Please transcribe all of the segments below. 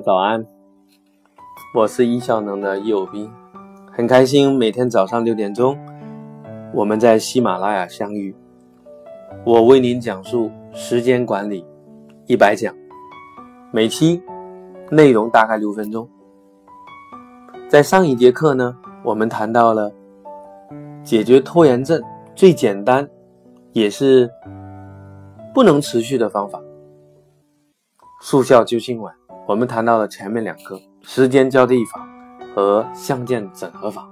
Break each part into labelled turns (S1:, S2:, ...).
S1: 早安，我是易效能的叶斌，很开心每天早上六点钟我们在喜马拉雅相遇，我为您讲述时间管理一百讲，每期内容大概六分钟。在上一节课呢，我们谈到了解决拖延症最简单也是不能持续的方法。速效救心丸，我们谈到了前面两个时间交替法和相见整合法。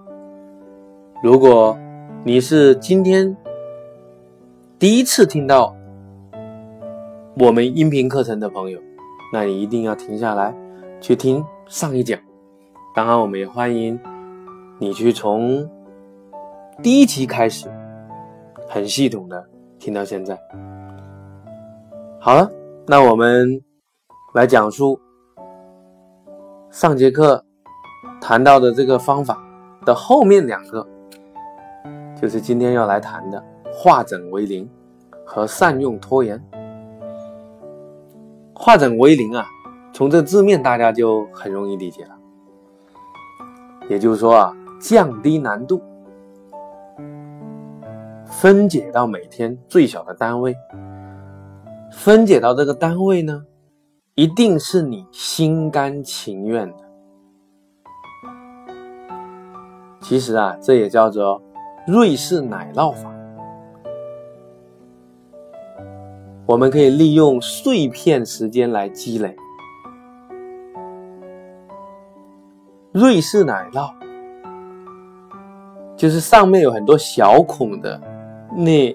S1: 如果你是今天第一次听到我们音频课程的朋友，那你一定要停下来去听上一讲。当然，我们也欢迎你去从第一期开始，很系统的听到现在。好了，那我们。来讲述上节课谈到的这个方法的后面两个，就是今天要来谈的化整为零和善用拖延。化整为零啊，从这字面大家就很容易理解了，也就是说啊，降低难度，分解到每天最小的单位，分解到这个单位呢。一定是你心甘情愿的。其实啊，这也叫做瑞士奶酪法。我们可以利用碎片时间来积累。瑞士奶酪就是上面有很多小孔的那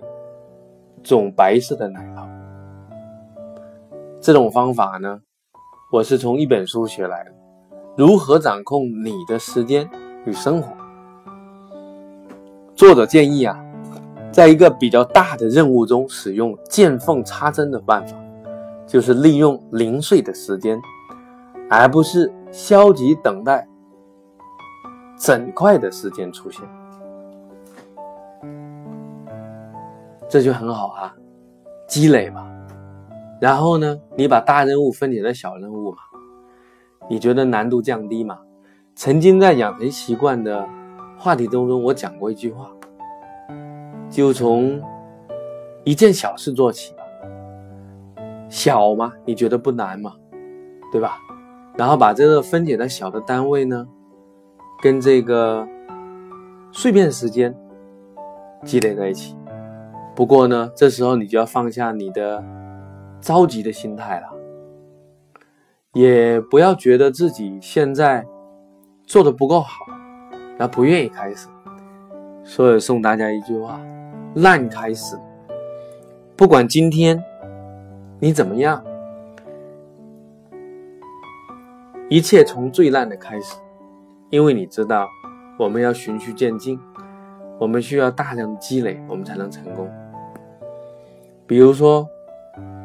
S1: 种白色的奶酪。这种方法呢，我是从一本书学来的，《如何掌控你的时间与生活》。作者建议啊，在一个比较大的任务中，使用见缝插针的办法，就是利用零碎的时间，而不是消极等待整块的时间出现。这就很好啊，积累嘛。然后呢，你把大任务分解成小任务嘛？你觉得难度降低吗？曾经在养成习惯的话题当中，我讲过一句话，就从一件小事做起吧。小嘛，你觉得不难嘛？对吧？然后把这个分解的小的单位呢，跟这个碎片时间积累在一起。不过呢，这时候你就要放下你的。着急的心态了，也不要觉得自己现在做的不够好，然后不愿意开始。所以送大家一句话：烂开始。不管今天你怎么样，一切从最烂的开始。因为你知道，我们要循序渐进，我们需要大量的积累，我们才能成功。比如说。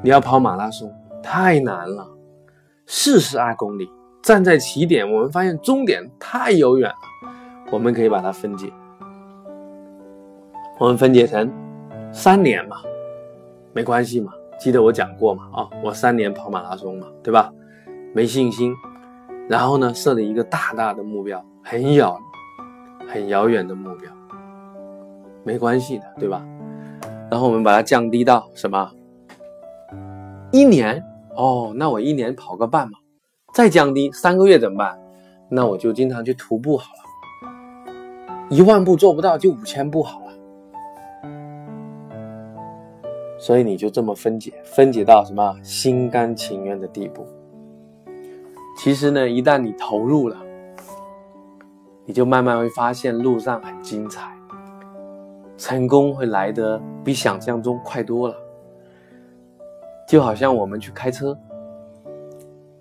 S1: 你要跑马拉松太难了，四十二公里，站在起点，我们发现终点太遥远了。我们可以把它分解，我们分解成三年嘛，没关系嘛。记得我讲过嘛？啊，我三年跑马拉松嘛，对吧？没信心，然后呢，设了一个大大的目标，很遥很遥远的目标，没关系的，对吧？然后我们把它降低到什么？一年哦，那我一年跑个半嘛，再降低三个月怎么办？那我就经常去徒步好了。一万步做不到，就五千步好了。所以你就这么分解，分解到什么心甘情愿的地步。其实呢，一旦你投入了，你就慢慢会发现路上很精彩，成功会来得比想象中快多了。就好像我们去开车，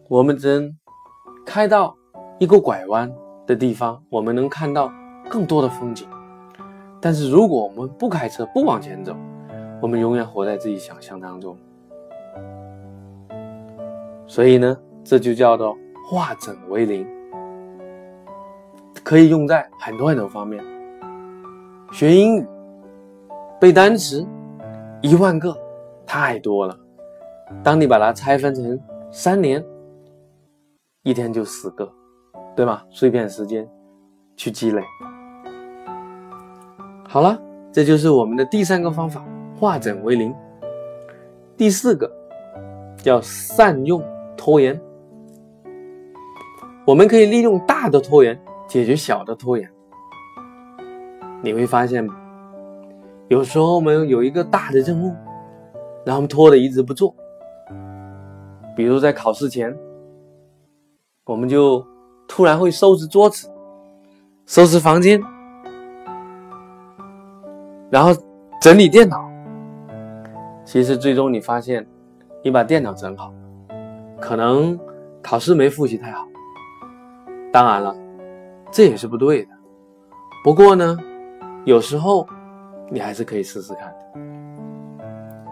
S1: 我们能开到一个拐弯的地方，我们能看到更多的风景。但是如果我们不开车，不往前走，我们永远活在自己想象当中。所以呢，这就叫做化整为零，可以用在很多很多方面。学英语，背单词，一万个太多了。当你把它拆分成三年，一天就十个，对吧？碎片时间去积累。好了，这就是我们的第三个方法，化整为零。第四个叫善用拖延。我们可以利用大的拖延解决小的拖延。你会发现，有时候我们有一个大的任务，然后拖的一直不做。比如在考试前，我们就突然会收拾桌子、收拾房间，然后整理电脑。其实最终你发现，你把电脑整好，可能考试没复习太好。当然了，这也是不对的。不过呢，有时候你还是可以试试看，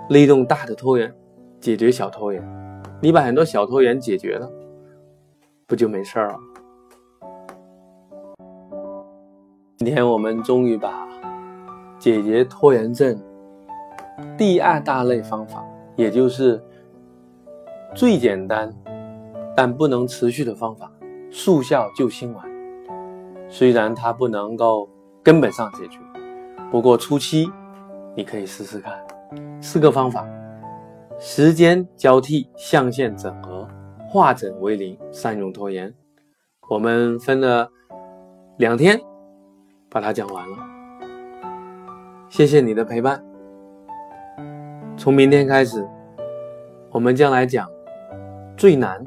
S1: 利用大的拖延解决小拖延。你把很多小拖延解决了，不就没事了？今天我们终于把解决拖延症第二大类方法，也就是最简单但不能持续的方法。速效救心丸，虽然它不能够根本上解决，不过初期你可以试试看。四个方法：时间交替、象限整合、化整为零、善用拖延。我们分了两天把它讲完了。谢谢你的陪伴。从明天开始，我们将来讲最难。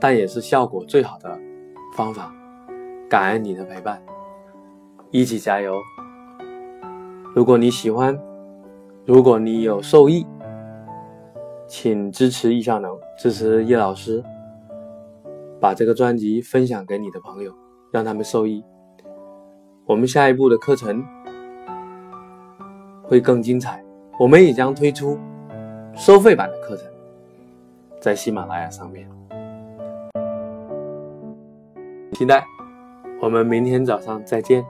S1: 但也是效果最好的方法。感恩你的陪伴，一起加油！如果你喜欢，如果你有受益，请支持易效能，支持叶老师，把这个专辑分享给你的朋友，让他们受益。我们下一步的课程会更精彩，我们也将推出收费版的课程，在喜马拉雅上面。期待，我们明天早上再见。